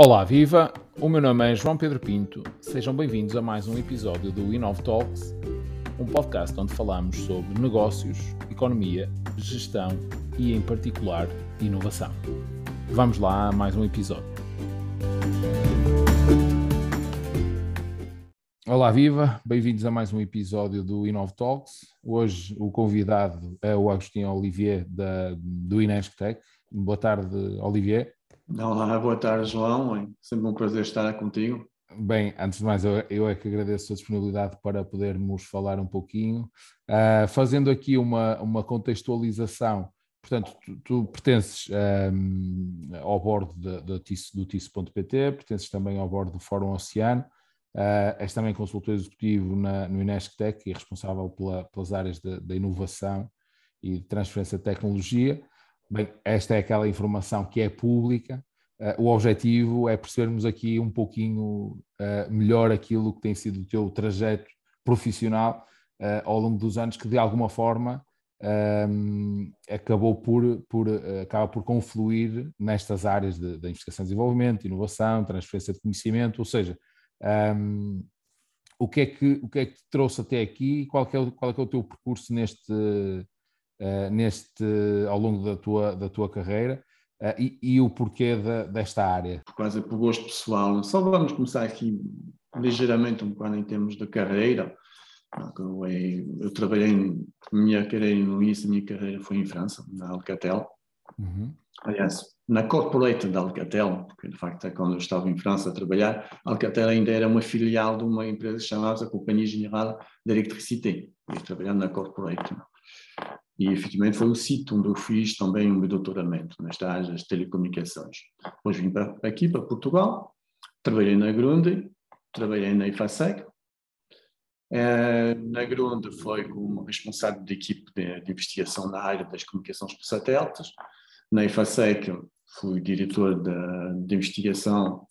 Olá, viva! O meu nome é João Pedro Pinto. Sejam bem-vindos a mais um episódio do Inov Talks, um podcast onde falamos sobre negócios, economia, gestão e, em particular, inovação. Vamos lá a mais um episódio. Olá, viva! Bem-vindos a mais um episódio do Inov Talks. Hoje o convidado é o Agostinho Olivier da, do Inesctec. Boa tarde, Olivier. Olá, boa tarde, João. É sempre um prazer estar contigo. Bem, antes de mais, eu, é que agradeço a disponibilidade para podermos falar um pouquinho. Uh, fazendo aqui uma, uma contextualização, portanto, tu, tu pertences um, ao bordo do TIS.pt, pertences também ao bordo do Fórum Oceano, uh, és também consultor executivo na, no Inesctec e responsável pela, pelas áreas da inovação e de transferência de tecnologia. Bem, esta é aquela informação que é pública. Uh, o objetivo é percebermos aqui um pouquinho uh, melhor aquilo que tem sido o teu trajeto profissional uh, ao longo dos anos, que de alguma forma um, acabou por, por, acaba por confluir nestas áreas de, de, investigação e desenvolvimento, inovação, transferência de conhecimento, ou seja, um, o, que é que, o que é que te trouxe até aqui e qual é, qual é, é o teu percurso neste, uh, neste, ao longo da tua, da tua carreira uh, e, e, o porquê de, desta área? Quase por gosto pessoal. Só vamos começar aqui ligeiramente um bocado em termos de carreira. Eu, eu trabalhei, minha carreira no início da minha carreira foi em França, na Alcatel. Uhum. Aliás, na corporate da Alcatel, porque de facto é quando eu estava em França a trabalhar, a Alcatel ainda era uma filial de uma empresa chamada Companhia General d'Electricité. Eu trabalhando na corporate. E efetivamente foi o sítio onde eu fiz também o meu doutoramento, nas áreas das telecomunicações. Depois vim para, aqui, para Portugal, trabalhei na Grunde, trabalhei na IFASEC. É, na Grunde foi como responsável de equipe de, de, investigação na área das comunicações por satélites. Na IFASEC fui diretor de, de investigação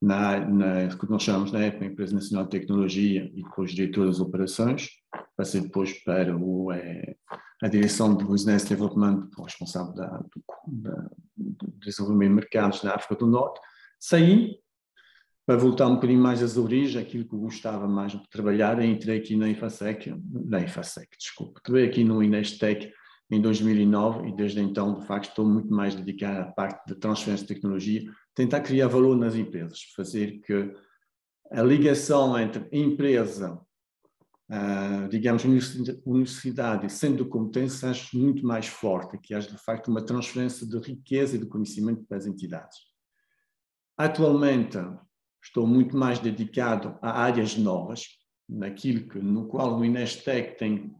na, na que nós chamamos na época Empresa Nacional de Tecnologia e depois diretor das operações, passei depois para o, é, a direção do Business Development, responsável da, do, da, do desenvolvimento de mercados na África do Norte, saí para voltar um bocadinho mais às origens, aquilo que eu gostava mais de trabalhar, entrei aqui na IFASEC, na IFASEC, desculpa, trabalhei aqui no Inestec em 2009 e desde então, de facto, estou muito mais dedicado à parte de transferência de tecnologia, tentar criar valor nas empresas, fazer que a ligação entre empresa, uh, digamos, universidade e centro de competência seja muito mais forte, que haja de facto uma transferência de riqueza e de conhecimento para as entidades. Atualmente estou muito mais dedicado a áreas novas, naquilo que, no qual o Inestec tem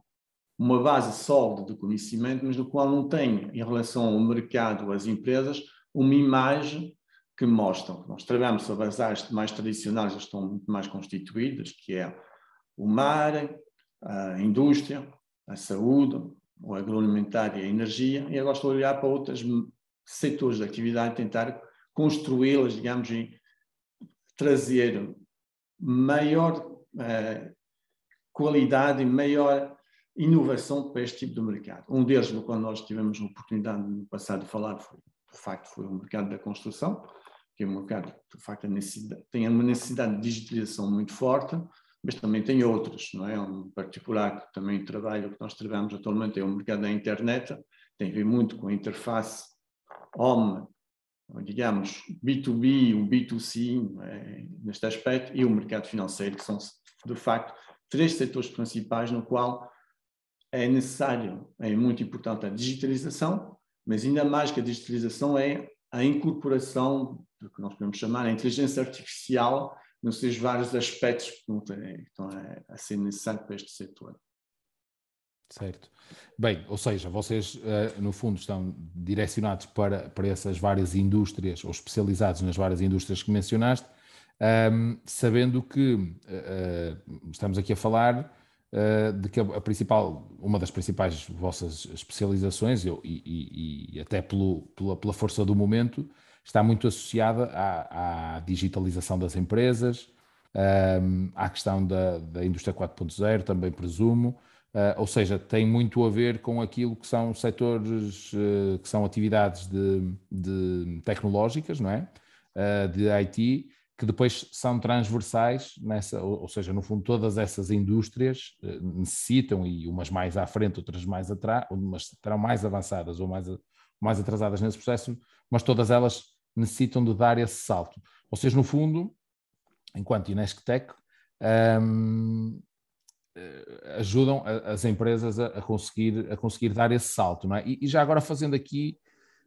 uma base sólida de conhecimento, mas no qual não tem, em relação ao mercado, às empresas, uma imagem que mostram nós trabalhamos sobre as áreas mais tradicionais, já estão muito mais constituídas, que é o mar, a indústria, a saúde, o agroalimentar e a energia, e agora estou a olhar para outros setores de atividade, tentar construí-las, digamos, e trazer maior eh, qualidade e maior inovação para este tipo de mercado. Um deles, qual nós tivemos a oportunidade no passado de falar, foi, de facto, foi o mercado da construção, que é um mercado, de facto, tem uma necessidade de digitalização muito forte, mas também tem outros, não é? Um particular que também trabalho, que nós trabalhamos atualmente, é o mercado da internet, tem a ver muito com a interface home, digamos, B2B, o B2C, é? neste aspecto, e o mercado financeiro, que são, de facto, três setores principais no qual é necessário, é muito importante a digitalização, mas ainda mais que a digitalização é a incorporação do que nós podemos chamar a inteligência artificial nos seus vários aspectos que estão a ser necessários para este setor. Certo. Bem, ou seja, vocês eh, no fundo estão direcionados para, para essas várias indústrias, ou especializados nas várias indústrias que mencionaste, ehm, sabendo que uh, estamos aqui a falar uh, de que a, principal, uma das principais vossas especializações, eu, e, e, e, até pelo, pela, pela, força do momento, está muito associada à, à digitalização das empresas, um, à questão da, da indústria 4.0, também presumo, uh, ou seja, tem muito a ver com aquilo que são setores, uh, que são atividades de, de tecnológicas, não é? uh, de IT que depois são transversais nessa, ou, ou seja, no fundo todas essas indústrias necessitam, e umas mais à frente, outras mais atrás, umas estarão mais avançadas ou mais, mais atrasadas nesse processo, mas todas elas necessitam de dar esse salto. Seja, no fundo, enquanto Inesctec, um, eh, ajudam as empresas a, conseguir, a conseguir dar esse salto. É? e, já agora fazendo aqui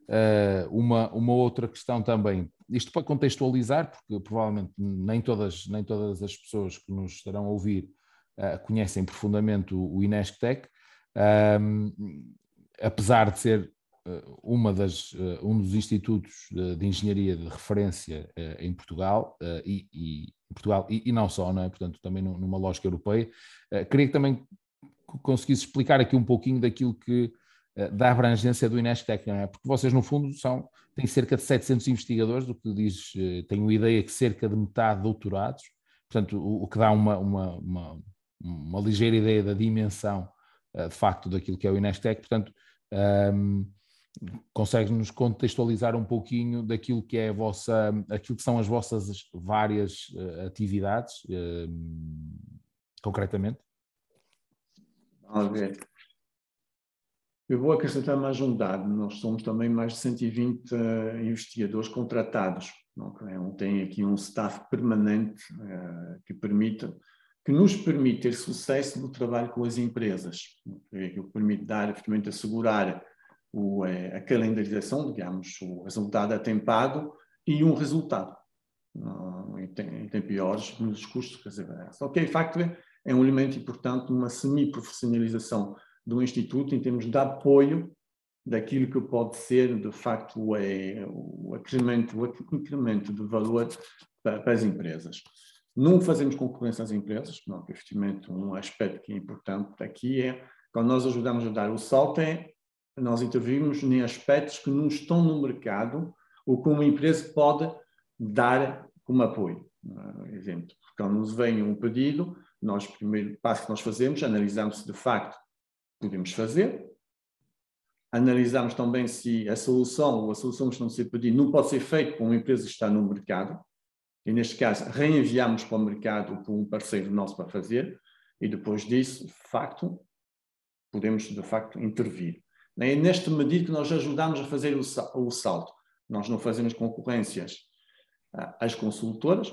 uh, uma, uma outra questão também, isto para contextualizar, porque provavelmente nem todas, nem todas as pessoas que nos estarão a ouvir uh, conhecem profundamente o, o Inesctec, um, apesar de ser uma das, um dos institutos de, engenharia de referência em Portugal e, e Portugal e, e, não só, não é? portanto também numa lógica europeia. queria que também conseguisse explicar aqui um pouquinho daquilo que da abrangência do Inestec, não é? Porque vocês, no fundo, são, têm cerca de 700 investigadores, o que diz, tenho ideia que cerca de metade doutorados, portanto, o, o que dá uma, uma, uma, uma, ligeira ideia da dimensão, de facto, daquilo que é o Inestec, portanto, um, consegue-nos contextualizar um pouquinho daquilo que é a vossa, aquilo que são as vossas várias uh, atividades, uh, concretamente? Ok. Eu vou acrescentar mais um dado. Nós somos também mais de 120 uh, eh, investigadores contratados. Okay? Tem aqui um staff permanente que permite que nos permite ter sucesso no trabalho com as empresas, okay? que permite dar, efetivamente, assegurar o, é, a calendarização, digamos, o resultado atempado e um resultado. Não, e, tem, tem piores nos custos. Quer dizer, só que, de facto, é um elemento importante uma semi-profissionalização do Instituto em termos de apoio daquilo que pode ser, de facto, é, o, incremento, o incremento de valor para, para as empresas. Não fazemos concorrência às empresas, não, que efetivamente um aspecto que é importante aqui é, quando nós ajudamos a dar o salto, é nós intervimos em aspectos que não estão no mercado ou que uma empresa pode dar como apoio. Uh, exemplo, quando nos vem um pedido, nós, o primeiro passo que nós fazemos, analisamos se de facto podemos fazer, analisamos também se a solução ou a solução que está a ser não pode ser feita por uma empresa que está no mercado, e neste caso reenviamos para o mercado por um parceiro nosso para fazer, e depois disso, de facto, podemos de facto intervir. É nesta medida que nós ajudamos a fazer o salto. Nós não fazemos concorrências às consultoras,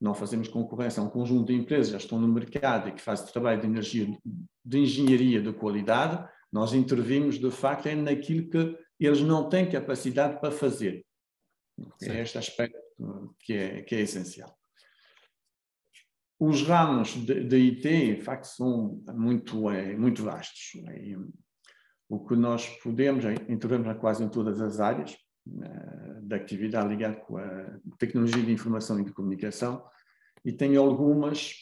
não fazemos concorrência a um conjunto de empresas que estão no mercado e que fazem trabalho de, energia, de engenharia de qualidade, nós intervimos de facto é naquilo que eles não têm capacidade para fazer. É este aspecto que é, que é essencial. Os ramos de, de IT, de facto, são muito, é, muito vastos. É, o que nós podemos, entramos quase em todas as áreas uh, da atividade ligada com a tecnologia de informação e de comunicação, e tem algumas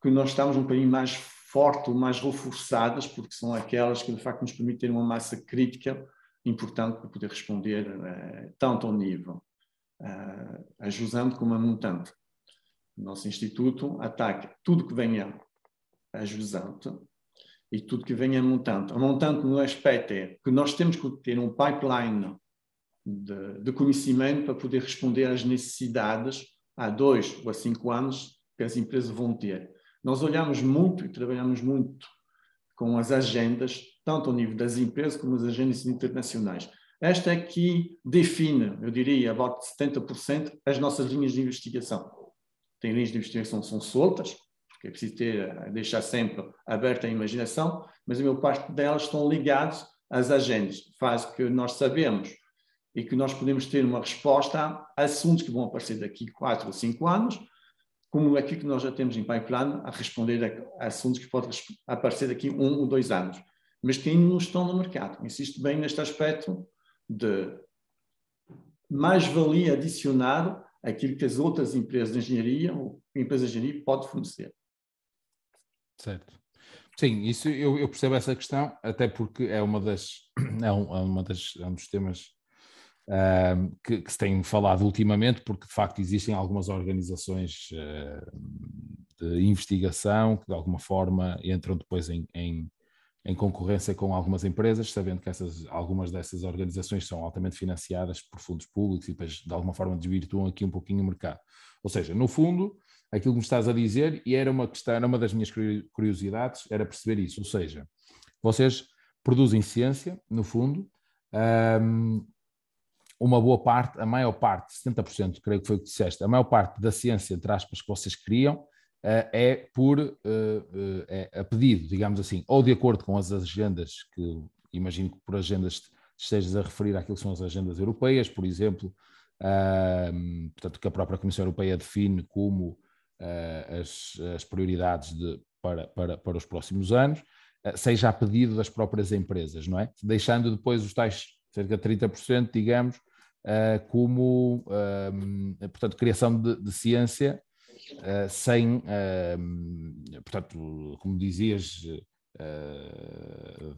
que nós estamos um bocadinho mais forte, mais reforçadas, porque são aquelas que de facto nos permitem uma massa crítica importante para poder responder uh, tanto ao nível uh, ajusante como a montante. O nosso instituto ataca tudo que venha a jusante e tudo que vem a montante. A montante no aspecto é que nós temos que ter um pipeline de, de conhecimento para poder responder às necessidades há dois ou há cinco anos que as empresas vão ter. Nós olhamos muito e trabalhamos muito com as agendas, tanto ao nível das empresas como as agendas internacionais. Esta aqui define, eu diria, about 70% as nossas linhas de investigação. Tem linhas de investigação que são soltas, porque é preciso ter, deixar sempre aberta a imaginação, mas a maior parte delas estão ligadas às agendas, faz que nós sabemos e que nós podemos ter uma resposta a assuntos que vão aparecer daqui quatro ou cinco anos, como aqui que nós já temos em pipeline, a responder a assuntos que podem aparecer daqui um ou dois anos, mas que ainda não estão no mercado. Insisto bem neste aspecto de mais-valia adicionar aquilo que as outras empresas de engenharia ou empresas de engenharia podem fornecer. Certo. Sim, isso eu, eu, percebo essa questão, até porque é uma das é, um, é uma das, é um dos temas uh, que, que, se tem falado ultimamente, porque de facto existem algumas organizações uh, de investigação que de alguma forma entram depois em, em, em concorrência com algumas empresas, sabendo que essas, algumas dessas organizações são altamente financiadas por fundos públicos e depois, de alguma forma, desvirtuam aqui um pouquinho o mercado. Ou seja, no fundo, aquilo que me estás a dizer, e era uma questão, era uma das minhas curiosidades, era perceber isso. Ou seja, vocês produzem ciência, no fundo, um, uma boa parte, a maior parte, 70%, creio que foi o que disseste, a maior parte da ciência, entre aspas, que vocês criam, uh, é por uh, uh, é a pedido, digamos assim, ou de acordo com as agendas, que imagino que por agendas estejas a referir àquilo que são as agendas europeias, por exemplo, portanto, que a própria Comissão Europeia define como as, as, prioridades de, para, para, para os próximos anos, seja a pedido das próprias empresas, não é? Deixando depois os tais cerca de 30%, digamos, uh, como, portanto, criação de, de ciência sem, portanto, como dizias,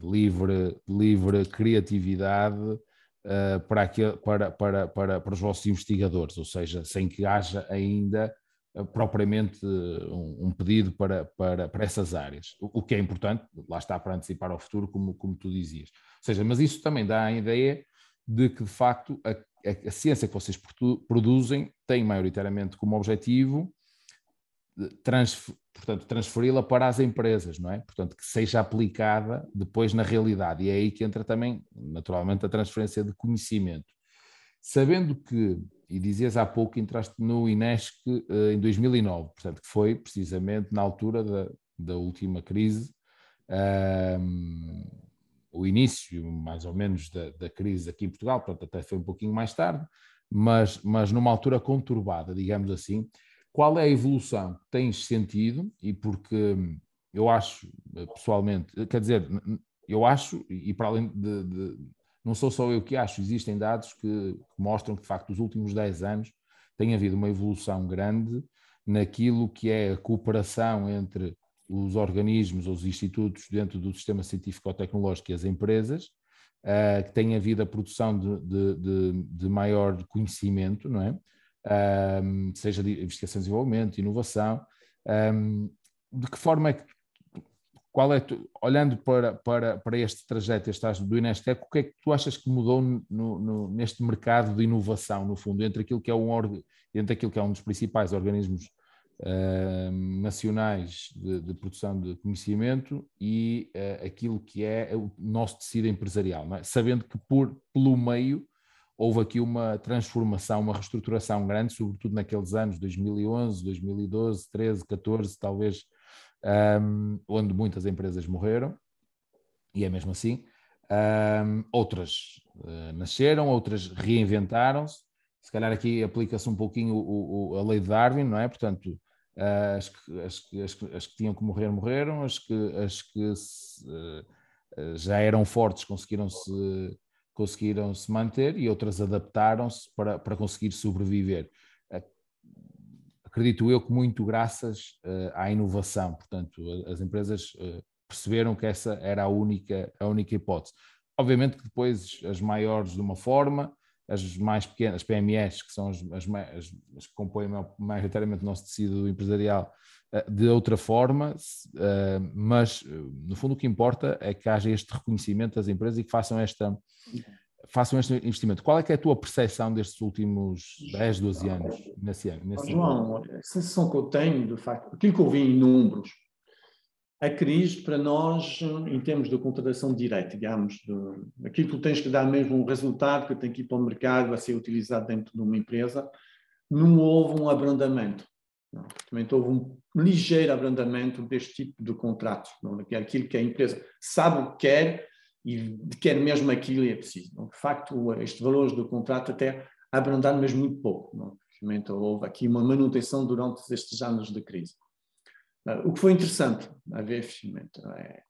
livre, livre criatividade para, para, para, para, para os vossos investigadores, ou seja, sem que haja ainda propriamente um, um, pedido para, para, para essas áreas, o, o, que é importante, lá está para antecipar ao futuro, como, como tu dizias. Ou seja, mas isso também dá a ideia de que, de facto, a, a, a ciência que vocês produzem tem maioritariamente como objetivo trans, portanto, transferi-la para as empresas, não é? Portanto, que seja aplicada depois na realidade. E é aí que entra também, naturalmente, a transferência de conhecimento. Sabendo que, e dizias há pouco entraste no INESC uh, em 2009, portanto, que foi precisamente na altura da, da última crise, uh, o início, mais ou menos, da, da, crise aqui em Portugal, portanto, até foi um pouquinho mais tarde, mas, mas numa altura conturbada, digamos assim. Qual é a evolução que tens sentido? E porque eu acho, pessoalmente, quer dizer, eu acho, e para além de, de não sou só eu que acho, existem dados que, mostram que, de facto, nos últimos 10 anos tem havido uma evolução grande naquilo que é a cooperação entre os organismos, os institutos dentro do sistema científico-tecnológico e as empresas, uh, que têm havido a produção de, de, de, de maior conhecimento, não é? Um, seja de investigação desenvolvimento, inovação. Um, de que forma é que, qual é, tu, olhando para, para, para este trajeto, este do Inestec, o que é que tu achas que mudou no, no, neste mercado de inovação, no fundo, entre aquilo que é um, entre aquilo que é um dos principais organismos uh, nacionais de, de, produção de conhecimento e uh, aquilo que é o nosso tecido empresarial, é? sabendo que por, pelo meio houve aqui uma transformação, uma reestruturação grande, sobretudo naqueles anos 2011, 2012, 13, 14, talvez, um, onde muitas empresas morreram, e é mesmo assim. Um, outras uh, nasceram, outras reinventaram-se. Se calhar aqui aplica-se um pouquinho o, o, a lei de Darwin, não é? Portanto, Uh, as, que, as, que, as, que, as, que, tinham que morrer, morreram, as que, as que se, uh, já eram fortes conseguiram-se conseguiram -se manter e outras adaptaram-se para, para conseguir sobreviver. Acredito eu que muito graças à inovação, portanto, as empresas perceberam que essa era a única, a única hipótese. Obviamente que depois as maiores de uma forma, as mais pequenas, as PMEs, que são as, as, as, as que compõem maioritariamente o nosso tecido empresarial, eh, de outra forma, eh, mas no fundo o que importa é que haja este reconhecimento das empresas e que façam esta façam este investimento. Qual é é a tua percepção destes últimos 10, 12 anos nesse ano? Nesse João, a sensação que eu tenho, de facto, aquilo que eu vi em números, a crise para nós, em termos de contratação direta, digamos, de, aquilo que tu tens que dar mesmo um resultado que tem que ir para o mercado a ser utilizado dentro de uma empresa, não houve um abrandamento. Também houve um ligeiro abrandamento deste tipo de contratos, não? Aquilo que a empresa sabe o que quer e quer mesmo aquilo e é preciso. Não? De facto, estes valores do contrato até abrandaram mesmo muito pouco. Não? Houve aqui uma manutenção durante estes anos de crise. Ah, o que foi interessante a ver investimento é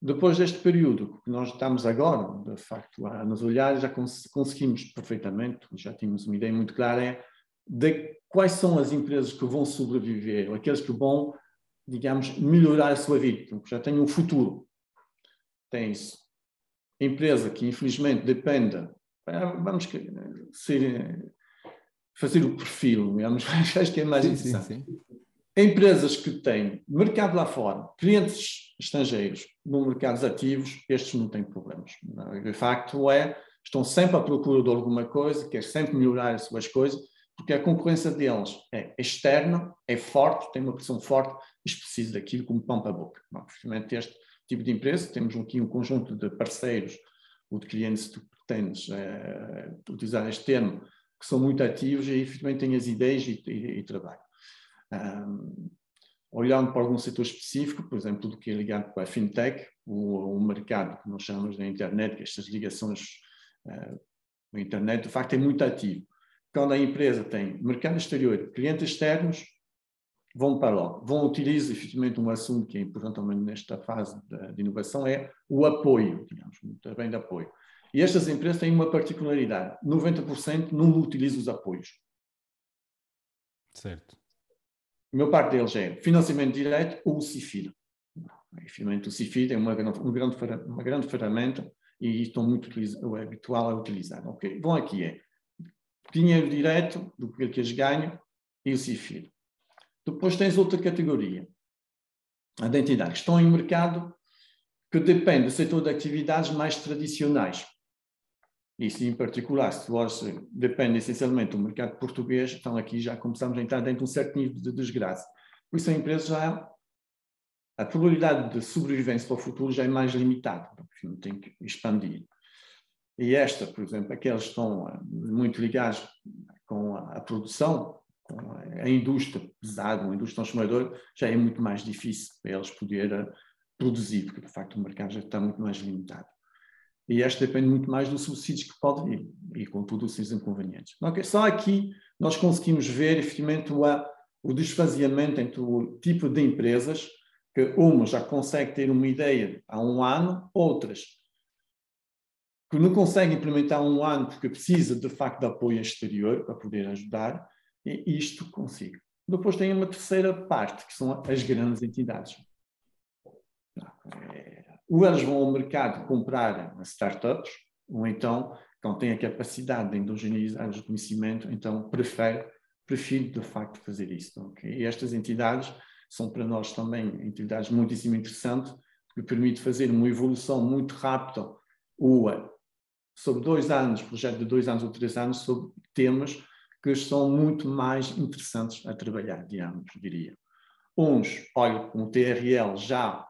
depois deste período que nós estamos agora, de facto, a nos olhar, já cons conseguimos perfeitamente, já tínhamos uma ideia muito clara é de quais são as empresas que vão sobreviver, aqueles que vão, digamos, melhorar a sua vida, que já têm um futuro. Tem isso. Empresa que infelizmente depende, ah, vamos ser, fazer o perfil, digamos, acho que é mais sim, interessante. Sim, sim empresas que têm mercado lá fora, clientes estrangeiros no mercados ativos, estes não têm problemas. De facto é, estão sempre à procura de alguma coisa, querem sempre melhorar as suas coisas, porque a concorrência deles é externa, é forte, tem uma pressão forte e precisa daquilo como pão para a boca. Obviamente este tipo de empresa, temos aqui um conjunto de parceiros ou de clientes, se tu pretendes é, utilizar este termo, que são muito ativos e efetivamente têm as ideias e, e, e. Um, olhando para algum setor específico, por exemplo, do que é ligado com a fintech, o, o mercado que nós chamamos da internet, que estas ligações uh, com a internet, de facto é muito ativo. Quando a empresa tem mercado exterior, clientes externos, vão para lá, vão utilizar efetivamente um assunto que é importante também nesta fase de, de inovação, é o apoio, digamos, também de apoio. E estas empresas têm uma particularidade, 90% não utilizam os apoios. Certo. A maior parte deles é financiamento direto ou o CIFID. Efetivamente, o CIFID é uma grande, uma grande, uma grande ferramenta e estão muito é habitual a utilizar. Okay. Bom, aqui é dinheiro direto do que eles ganham e o CIFID. Depois tens outra categoria, a de entidades que estão em mercado que depende do setor de atividades mais tradicionais. Isso em particular, se você depende essencialmente do mercado português, então aqui já começamos a entrar dentro de um certo nível de desgraça. Por isso a empresa já, a probabilidade de sobrevivência para o futuro já é mais limitada, porque tem que expandir. E esta, por exemplo, aqueles que estão eh, muito ligados com a, produção, com a indústria pesada, a indústria transformadora, já é muito mais difícil para eles poderem eh, produzir, porque de facto o mercado já está muito mais limitado. E esta depende muito mais dos subsídios que pode vir, e com tudo os seus inconvenientes. Okay? Só aqui nós conseguimos ver, efetivamente, o, o desfaseamento entre o tipo de empresas, que uma já consegue ter uma ideia há um ano, outras que não consegue implementar um ano porque precisa de facto de apoio exterior para poder ajudar, isto consigo. Depois tem uma terceira parte, que são as grandes entidades. Ou eles vão ao mercado comprar startups, ou então, quando têm a capacidade de endogeneizar o conhecimento, então prefere, prefere de facto fazer isso. Okay? E estas entidades são para nós também entidades muitíssimo interessantes, que permite fazer uma evolução muito rápida ou sobre dois anos, projeto de dois anos ou três anos, sobre temas que são muito mais interessantes a trabalhar, digamos, diria. Uns, olha, com o TRL já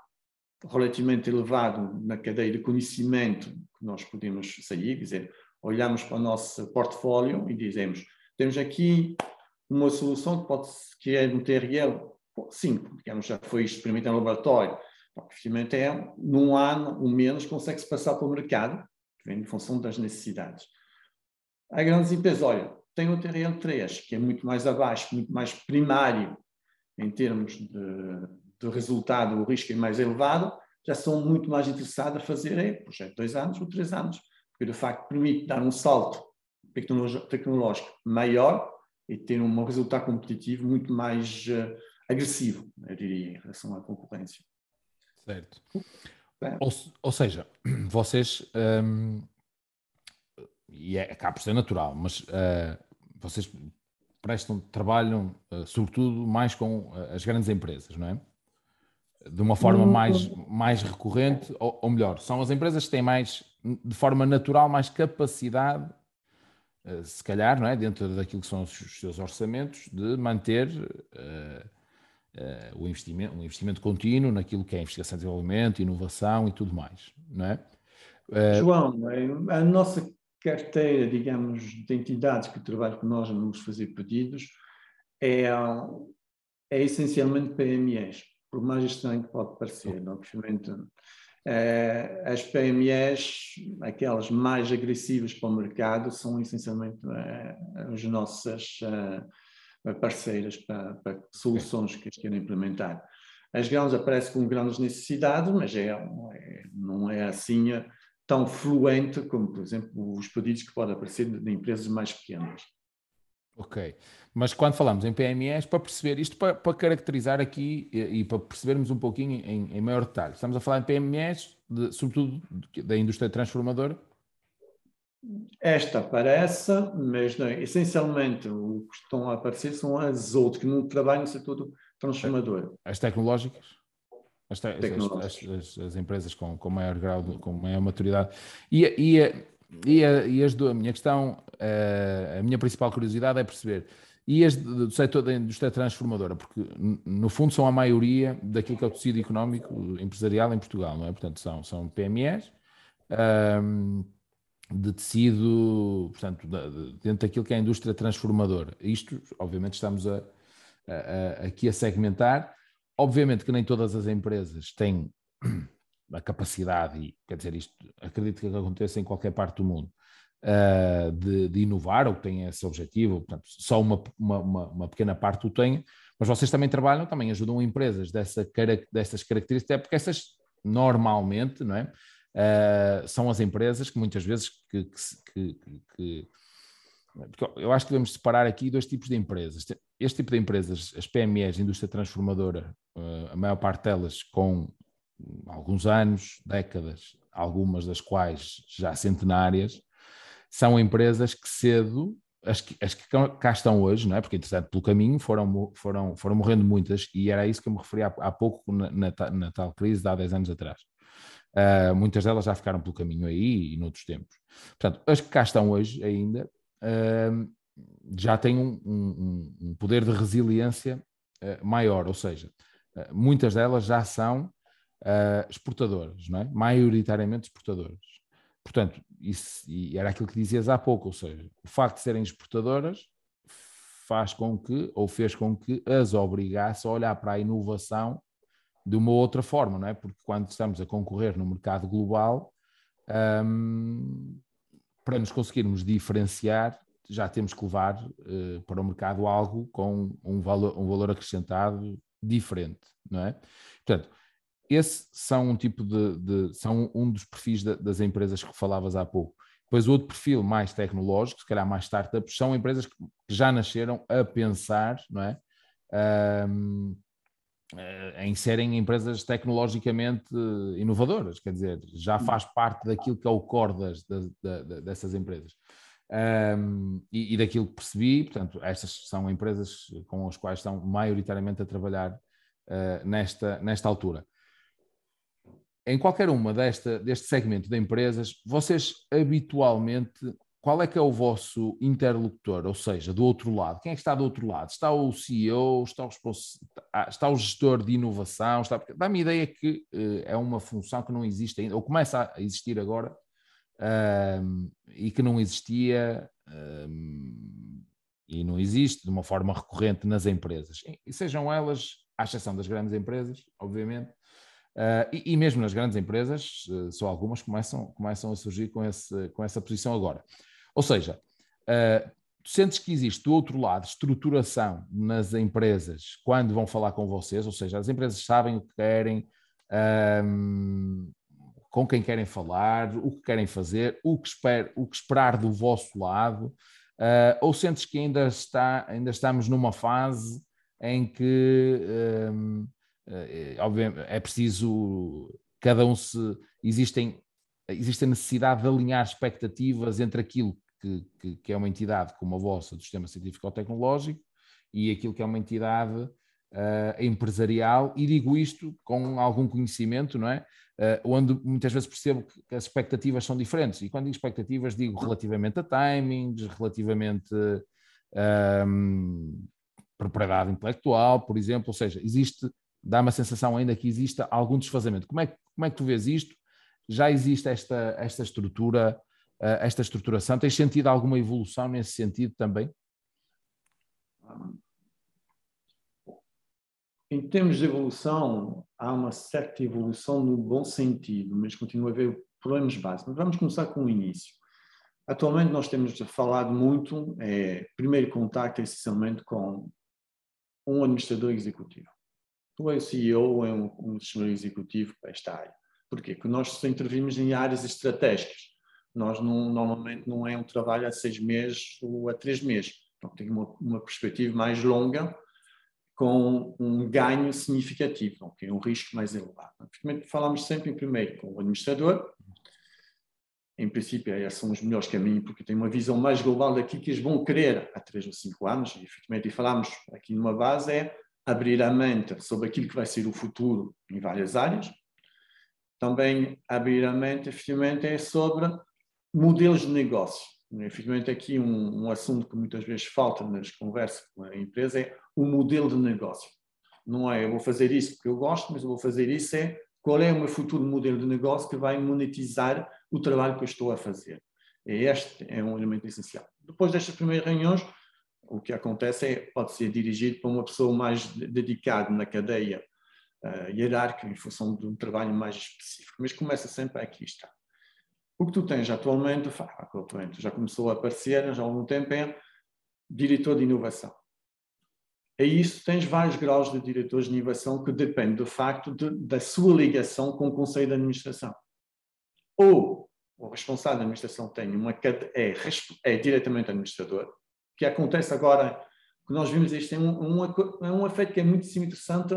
relativamente elevado na cadeia de conhecimento que nós podemos sair, dizer, olhamos para o nosso portfólio e dizemos, temos aqui uma solução que pode que é no TRL, sim, digamos, já foi experimentado no laboratório, efetivamente é, num ano ou menos, consegue-se passar para o mercado, vem em função das necessidades. Há grandes empresas, olha, tem o TRL3, que é muito mais abaixo, muito mais primário em termos de, de resultado, o risco é mais elevado, já são muito mais interessados a fazer é, projeto de dois anos ou três anos, porque de facto permite dar um salto tecnológico maior e ter um resultado competitivo muito mais uh, agressivo, eu diria, em relação à concorrência. Certo. Ou, ou, seja, vocês, um, e é, acaba por ser natural, mas uh, vocês prestam, trabalham uh, sobretudo mais com uh, as grandes empresas, não é? De uma forma mais, mais recorrente, ou, ou, melhor, são as empresas que têm mais, de forma natural, mais capacidade, se calhar, não é? Dentro daquilo que são os seus orçamentos, de manter uh, o investimento, um investimento contínuo naquilo que é investigação e desenvolvimento, inovação e tudo mais, não é? Uh, João, a nossa carteira, digamos, de entidades que trabalham com nós, vamos fazer pedidos, é, é essencialmente PMEs, por mais estranho que pode parecer, obviamente. É, as PMEs, aquelas mais agressivas para o mercado, são essencialmente é, as nossas parceiras para, para soluções que eles querem implementar. As grandes aparecem com grandes necessidades, mas é, é, não é assim tão fluente como, por exemplo, os pedidos que podem aparecer de, empresas mais pequenas. Ok, mas quando falamos em PMEs, para perceber isto, para, para caracterizar aqui e, e, para percebermos um pouquinho em, em, maior detalhe, estamos a falar em PMEs, de, sobretudo da indústria transformadora? Esta aparece, mas não, essencialmente o que estão a aparecer são as outras que não trabalham no setor transformadora. As tecnológicas? As, as, as, as, empresas com, com maior grau, de, com maior maturidade. E, e, e, e as do, a minha questão, a minha principal curiosidade é perceber e as do setor da indústria transformadora, porque no fundo são a maioria daquilo que é o tecido económico empresarial em Portugal, não é? Portanto, são, são PMEs um, de tecido, portanto, de, dentro daquilo que é a indústria transformadora. Isto, obviamente, estamos a, a, a, aqui a segmentar. Obviamente que nem todas as empresas têm a capacidade, e quer dizer, isto acredito que aconteça em qualquer parte do mundo, uh, de, de, inovar ou que têm esse objetivo, portanto, só uma, uma, uma, pequena parte o tem, mas vocês também trabalham, também ajudam empresas dessa, dessas características, porque essas normalmente, não é? Uh, são as empresas que muitas vezes que, que, que, que eu acho que devemos separar aqui dois tipos de empresas. Este tipo de empresas, as PMEs, indústria transformadora, ah, a maior parte delas com alguns anos, décadas, algumas das quais já centenárias, são empresas que cedo, as que, as que cá estão hoje, não é? porque entretanto pelo caminho foram, foram, foram morrendo muitas, e era isso que eu me referi há, há pouco na, na, tal crise de há 10 anos atrás. Uh, muitas delas já ficaram pelo caminho aí e noutros tempos. Portanto, as que cá estão hoje ainda já têm um, um, um, poder de resiliência uh, maior, ou seja, muitas delas já são exportadoras, não é? maioritariamente exportadoras. Portanto, isso, e era aquilo que dizias há pouco, ou seja, o facto de serem exportadoras faz com que, ou fez com que as obrigasse a olhar para a inovação de uma outra forma, não é? Porque quando estamos a concorrer no mercado global, um, para nos conseguirmos diferenciar, já temos que levar uh, para o mercado algo com um valor, um valor acrescentado diferente, não é? Portanto, esse são um tipo de, de são um dos perfis de, das empresas que falavas há pouco. Depois o outro perfil mais tecnológico, se calhar mais startups, são empresas que já nasceram a pensar, não é? Um, eh, em serem empresas tecnologicamente inovadoras, quer dizer, já faz parte daquilo que é o core das, das, dessas empresas. Um, e, e, daquilo que percebi, portanto, estas são empresas com as quais estão maioritariamente a trabalhar uh, nesta, nesta altura. Em qualquer uma desta, deste segmento de empresas, vocês habitualmente, qual é que é o vosso interlocutor? Ou seja, do outro lado, quem é que está do outro lado? Está o CEO, está o, está o gestor de inovação? Está... Dá-me a ideia que uh, é uma função que não existe ainda, ou começa a existir agora, uh, e que não existia uh, e não existe de uma forma recorrente nas empresas. E sejam elas, à exceção das grandes empresas, obviamente, Uh, e, e, mesmo nas grandes empresas, uh, só algumas começam, começam a surgir com, esse, com essa posição agora. Ou seja, uh, sentes que existe do outro lado estruturação nas empresas quando vão falar com vocês, ou seja, as empresas sabem o que querem, um, com quem querem falar, o que querem fazer, o que, esper, o que esperar do vosso lado, uh, ou sentes que ainda, está, ainda estamos numa fase em que um, eh, obviamente, é preciso cada um se. Existem, existe a necessidade de alinhar expectativas entre aquilo que, que, que é uma entidade como a vossa do sistema científico ou tecnológico e aquilo que é uma entidade uh, empresarial, e digo isto com algum conhecimento, não é? Uh, onde muitas vezes percebo que as expectativas são diferentes, e quando digo expectativas, digo relativamente a timings, relativamente um, propriedade intelectual, por exemplo, ou seja, existe dá uma sensação ainda que exista algum desfazamento. Como é, como é que tu vês isto? Já existe esta, esta estrutura, esta estruturação? Tens sentido alguma evolução nesse sentido também? Em termos de evolução, há uma certa evolução no bom sentido, mas continua a haver problemas básicos. Mas vamos começar com o início. Atualmente nós temos falado muito, é, primeiro contacto essencialmente com um administrador executivo tu és CEO ou é um, um gestor executivo para esta área. Porquê? Porque nós intervimos em áreas estratégicas. Nós não, normalmente não é um trabalho a seis meses ou a três meses. Então tem uma, uma perspectiva mais longa com um ganho significativo, tem um risco mais elevado. Falamos sempre primeiro com o administrador, em princípio, esses são os melhores caminhos, porque tem uma visão mais global daquilo que eles vão querer há três ou cinco anos, e efetivamente, falamos aqui numa base, é abrir a mente sobre aquilo que vai ser o futuro em várias áreas. Também abrir a mente, efetivamente, é sobre modelos de negócio. Efetivamente, aqui um, um assunto que muitas vezes falta nas conversas com a empresa é o modelo de negócio. Não é eu vou fazer isso porque eu gosto, mas eu vou fazer isso é qual é o meu futuro modelo de negócio que vai monetizar o trabalho que eu estou a fazer. Este é um elemento essencial. Depois destas primeiras reuniões, o que acontece é pode ser dirigido para uma pessoa mais dedicada na cadeia uh, hierárquica em função de um trabalho mais específico, mas começa sempre aqui está. O que tu tens atualmente, atualmente já começou a aparecer já há algum tempo, é diretor de inovação. É isso, tens vários graus de diretores de inovação que depende do facto de, da sua ligação com o Conselho de Administração. Ou o responsável da administração tem uma é, é diretamente administrador, que acontece agora, que nós vimos isto, é um, um, é um efeito que é muitíssimo interessante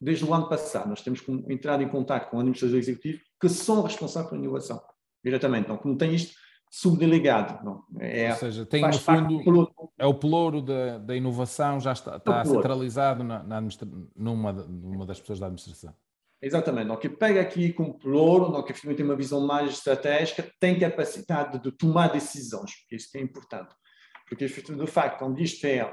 desde o ano passado. Nós temos entrado em contato com o administrador executivo que são responsáveis pela inovação, diretamente. Então, que não tem isto subdelegado. Não. É, Ou seja, tem no fundo, é o pelouro da, da inovação, já está, está centralizado na, na numa, numa das pessoas da administração. Exatamente, não, que pega aqui com o pelouro, não, que tem uma visão mais estratégica, tem capacidade de tomar decisões, porque isso é importante. Porque, de facto, onde isto é,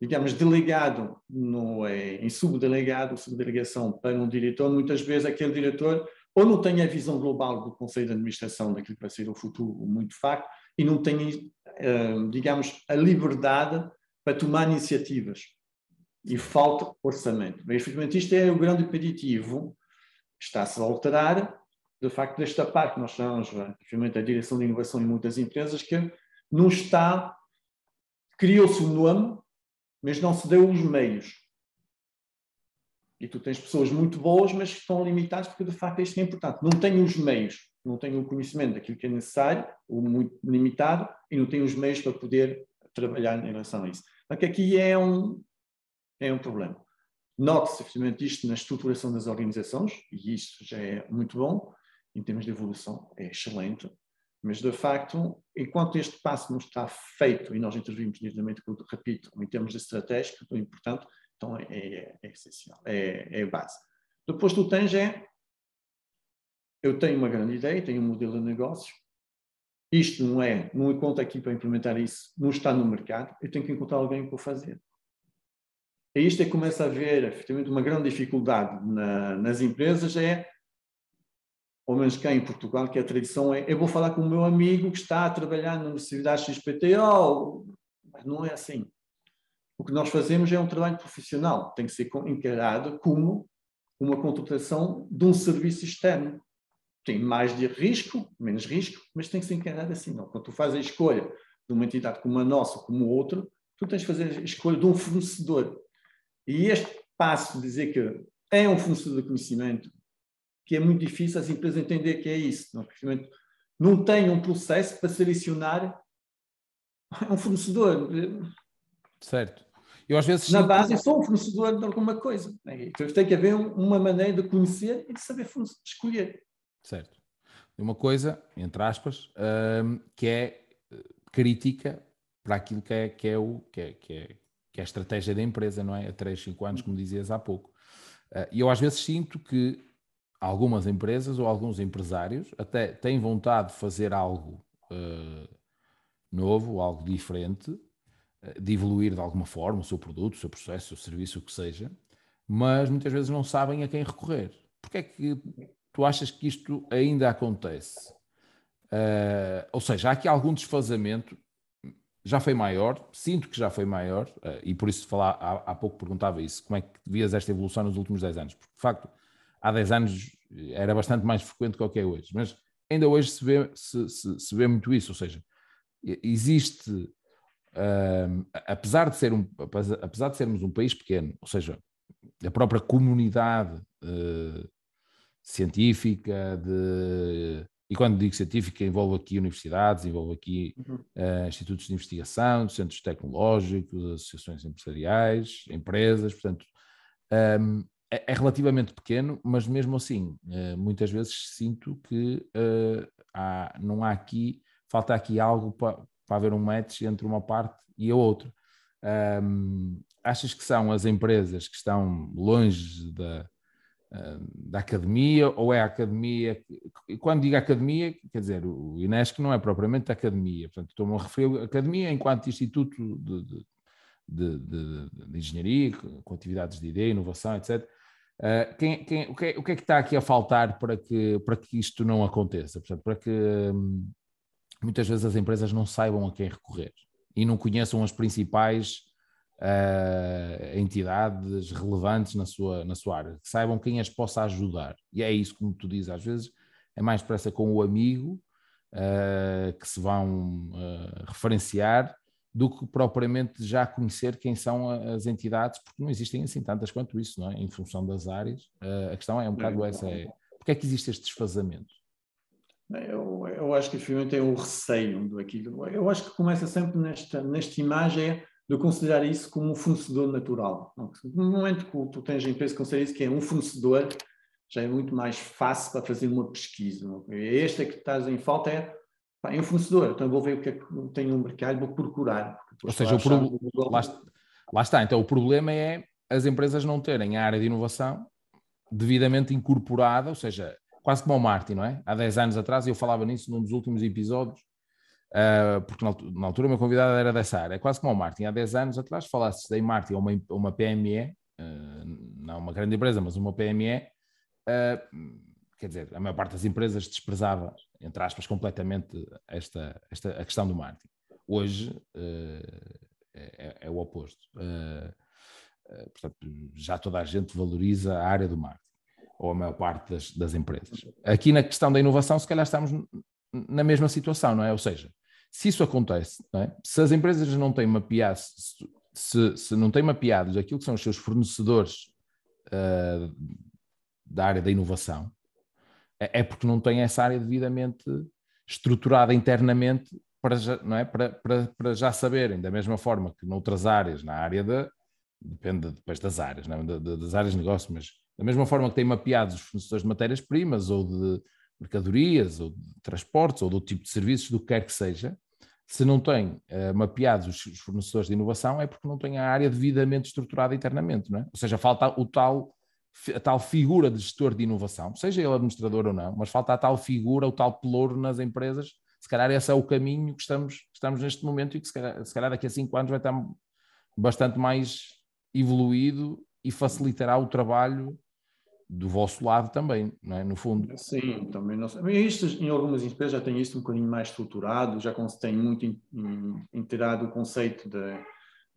digamos, delegado no, é, em subdelegado, subdelegação para um diretor, muitas vezes aquele diretor ou não tem a visão global do Conselho de Administração daquilo que vai ser o futuro muito facto, e não tem, eh, digamos, a liberdade para tomar iniciativas. E falta orçamento. Mas, efetivamente, isto é o grande impeditivo que está-se a alterar, do facto desta parte, nós chamamos, efetivamente, a direção de inovação em muitas empresas, que não está, criou-se o um nome, mas não se deu os meios. E tu tens pessoas muito boas, mas que estão limitadas porque, de facto, isto é importante. Não têm os meios, não têm o conhecimento daquilo que é necessário, ou muito limitado, e não têm os meios para poder trabalhar em relação a isso. Porque aqui é um, é um problema. Note-se, efetivamente, isto na estruturação das organizações, e isto já é muito bom, em termos de evolução, é excelente, mas, de facto, enquanto este passo não está feito, e nós intervimos diretamente, repito, em termos de estratégia, que é importante, então é, é, é essencial, é, é base. Depois tu tens é, eu tenho uma grande ideia, tenho um modelo de negócio, isto não é, não encontro aqui para implementar isso, não está no mercado, eu tenho que encontrar alguém para fazer. E isto é que começa a haver, efetivamente, uma grande dificuldade na, nas empresas, é, ou menos cá em Portugal, que a tradição é, eu vou falar com o meu amigo que está a trabalhar na Universidade XPTO, mas não é assim. O que nós fazemos é um trabalho profissional, tem que ser encarado como uma contratação de um serviço externo. Tem mais de risco, menos risco, mas tem que ser encarado assim. Não. Quando tu fazes a escolha de uma entidade como a nossa ou como outra, tu tens de fazer a escolha de um fornecedor. E este passo de dizer que é um fornecedor de conhecimento, que é muito difícil as empresas entender que é isso. Não, não tem um processo para selecionar um fornecedor. Certo. Eu às vezes. Na base, eu sou um fornecedor de alguma coisa. Né? Então tem que haver uma maneira de conhecer e de saber escolher. Certo. Uma coisa, entre aspas, um, que é eh, crítica para aquilo que é, que é, o, que é, que é, que é a estratégia da empresa, não é? Há 3, 5 anos, como dizias há pouco. Uh, e eu às vezes sinto que algumas empresas ou alguns empresários até têm vontade de fazer algo uh, novo, algo diferente, de evoluir de alguma forma o seu produto, o seu processo, o seu serviço, o que seja, mas muitas vezes não sabem a quem recorrer. Porquê é que tu achas que isto ainda acontece? Uh, ou seja, há aqui algum desfazamento, já foi maior, sinto que já foi maior, uh, e por isso falar, há, há, pouco perguntava isso, como é que vias esta evolução nos últimos 10 anos? Porque, de facto, há 10 anos era bastante mais frequente do que é hoje, mas ainda hoje se vê, se, se, se vê muito isso, ou seja, existe Apesar, de ser um, apesar de sermos um país pequeno, ou seja, a própria comunidade uh, científica, de, e quando digo científica, envolve aqui universidades, envolve aqui uh, institutos de investigação, centros tecnológicos, associações empresariais, empresas, portanto, um, é, é, relativamente pequeno, mas mesmo assim, uh, muitas vezes sinto que há, não há aqui, falta aqui algo para para haver um match entre uma parte e a outra. Um, achas que são as empresas que estão longe da, da academia ou é a academia? E quando digo academia, quer dizer, o Inesc não é propriamente a academia, portanto, estou-me a referir à academia enquanto instituto de, de, de, de, de engenharia, com atividades de ideia, inovação, etc. Uh, quem, quem, o, que é, o, que é, que está aqui a faltar para que, para que isto não aconteça? Portanto, para que muitas vezes as empresas não saibam a quem recorrer e não conheçam as principais uh, entidades relevantes na sua, na sua área, que saibam quem as possa ajudar. E é isso, como tu dizes, às vezes é mais depressa com o amigo uh, que se vão referenciar do que propriamente já conhecer quem são as entidades, porque não existem assim tantas quanto isso, não é? Em função das áreas. Uh, a questão é um bocado é, essa: é porque é que existe este desfazamento? Eu, eu acho que efetivamente é o receio do aquilo. Eu acho que começa sempre nesta, nesta imagem de considerar isso como um fornecedor natural. No momento que tu tens a empresa que considera isso que é um fornecedor, já é muito mais fácil para fazer uma pesquisa. É? Este é que estás em falta é é um fornecedor, então vou ver o que é que tem no mercado, vou procurar. Ou seja, o pro... lá, lá está, então o problema é as empresas não terem a área de inovação devidamente incorporada, ou seja, quase como o Martin, não é? Há 10 anos atrás, eu falava nisso num dos últimos episódios, uh, porque na altura o meu convidado era dessa área, é quase como o Martin. Há 10 anos atrás falasse da Martin, uma, uma PME, uh, ah, não uma grande empresa, mas uma PME, uh, ah, quer dizer, a maior parte das empresas desprezava entre aspas, completamente esta, esta, a questão do marketing. Hoje uh, é, é, o oposto. Portanto, já toda a gente valoriza a área do marketing, ou a maior parte das, das empresas. Aqui na questão da inovação, se calhar estamos na mesma situação, não é? Ou seja, se isso acontece, é? se as empresas não têm mapeado, se, se, não têm mapeados aquilo que são os seus fornecedores da área da inovação, é, é porque não tem essa área devidamente estruturada internamente para já, não é? para, para, para já saberem, da mesma forma que noutras áreas, na área da. depende depois das áreas, é? das áreas de negócio, mas da mesma forma que têm mapeados os fornecedores de matérias-primas ou de mercadorias ou de transportes ou do tipo de serviços, do que quer que seja, se não têm uh, mapeados os fornecedores de inovação é porque não têm a área devidamente estruturada internamente, não é? Ou seja, falta o tal a tal figura de gestor de inovação, seja ele administrador ou não, mas falta a tal figura, o tal pelouro nas empresas. Se calhar esse é o caminho que estamos, estamos neste momento e que se calhar, se calhar daqui a cinco anos vai estar bastante mais evoluído e facilitará o trabalho do vosso lado também, não é? no fundo. Sim, também. Não sei. Isto, em algumas empresas já tem isso um bocadinho mais estruturado, já tem muito integrado o conceito de,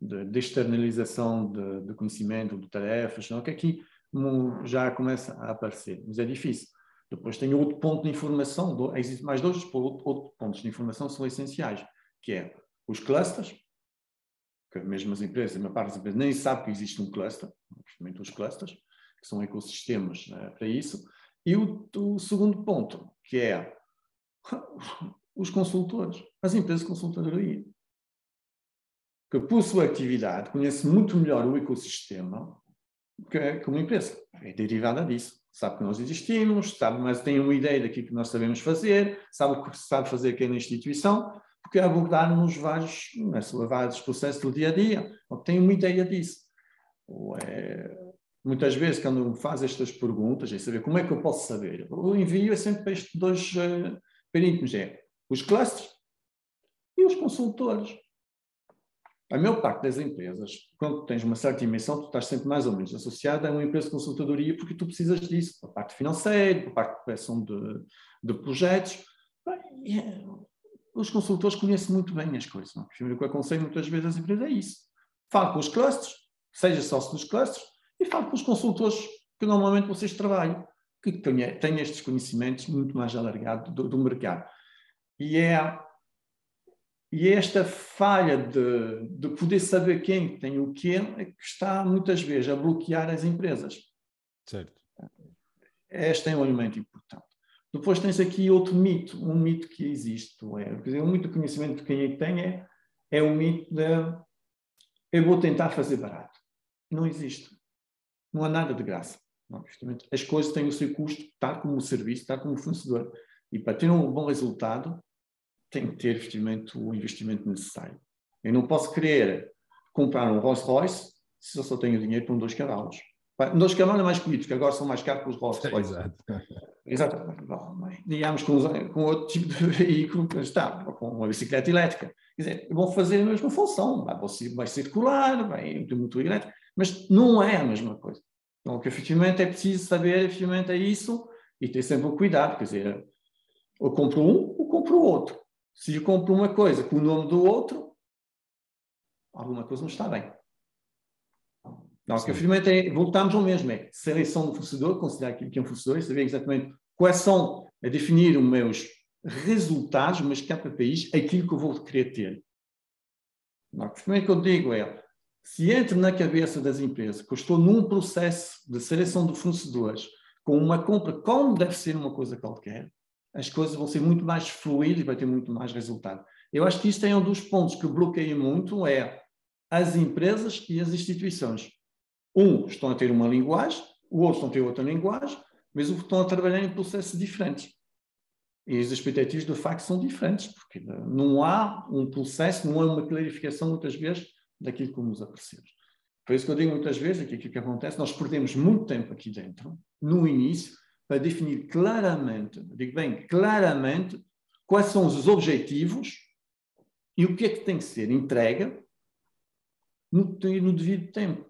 de, de externalização de, de, conhecimento, de tarefas, não? que aqui já começa a aparecer, mas é difícil. Depois tem outro ponto de informação, existem mais dois outros pontos de informação são essenciais, que é os clusters, que mesmo as empresas, uma parte das empresas nem sabe que existe um cluster, principalmente os clusters, que são ecossistemas né, para isso, e o, o, segundo ponto, que é os consultores, as empresas de consultoria, que por sua atividade conhecem muito melhor o ecossistema que, que uma empresa. É derivada disso. Sabe que nós existimos, sabe, mas tem uma ideia daquilo que nós sabemos fazer, sabe o que sabe fazer aquela instituição, porque abordar-nos vários, vários processos do dia a dia, tem uma ideia disso. É, muitas vezes, quando me faz estas perguntas, é saber como é que eu posso saber, o envio é sempre para estes dois uh, perímetros: é os clusters e os consultores. A maior parte das empresas, quando tens uma certa dimensão, tu estás sempre mais ou menos associada a uma empresa de consultadoria porque tu precisas disso, para a parte financeira, para a parte de correção de, de projetos. É, os consultores conhecem muito bem as coisas. Não? É? O que eu aconselho muitas vezes às empresas é isso. Fale com os clusters, seja sócio dos clusters, e fale com os consultores que normalmente vocês trabalham, que têm estes conhecimentos muito mais alargados do, do mercado. E é e esta falha de, de poder saber quem tem o quê é que está muitas vezes a bloquear as empresas. Certo. Este é um elemento importante. Depois tens aqui outro mito, um mito que existe, é, quer dizer, mito de conhecimento de quem é que tem é, é o mito de eu vou tentar fazer barato. Não existe. Não há nada de graça. Não, as coisas têm o seu custo, tal como o serviço, tal como o fornecedor. E para ter um bom resultado, tem que ter investimento, o investimento necessário. Eu não posso querer comprar um Rolls Royce se eu só tenho dinheiro para um dois cavalos. Um dois cavalos é mais político, agora são mais caros que os Rolls Royce. Exato. Exato. Digamos com, com outro tipo de veículo, está, com uma bicicleta elétrica. Quer dizer, vão fazer a mesma função, vai, vai circular, vai ter motor elétrico, mas não é a mesma coisa. Então, que efetivamente é preciso saber, efetivamente, é isso e ter sempre o cuidado, quer dizer, ou compro um ou compro o outro. Se eu compro uma coisa com o nome do outro, alguma coisa não está bem. Não, que efetivamente é, voltamos ao mesmo, é seleção do fornecedor, considerar aquilo que é um fornecedor e saber exatamente quais são, a definir os meus resultados, os meus KPIs, aquilo que eu vou querer ter. Não, o que eu digo é, se entro na cabeça das empresas que eu estou num processo de seleção de fornecedores, com uma compra como deve ser uma coisa qualquer, as coisas vão ser muito mais fluídas e vai ter muito mais resultado. Eu acho que isto é um dos pontos que bloqueia muito, é as empresas e as instituições. Um estão a ter uma linguagem, o outro estão a ter outra linguagem, mas estão a trabalhar em processos diferentes. E as expectativas, de facto, são diferentes, porque não há um processo, não há uma clarificação, muitas vezes, daquilo que nos apreciamos. Por isso que eu digo muitas vezes, aqui, o que acontece, nós perdemos muito tempo aqui dentro, no início, para definir claramente, digo bem, claramente, quais são os objetivos e o que é que tem que ser entrega no, no devido tempo.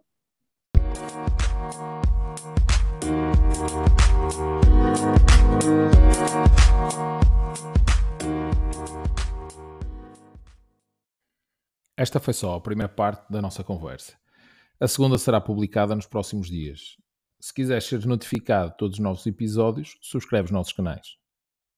Esta foi só a primeira parte da nossa conversa. A segunda será publicada nos próximos dias. Se quiseres ser notificado de todos os novos episódios, subscreve os nossos canais.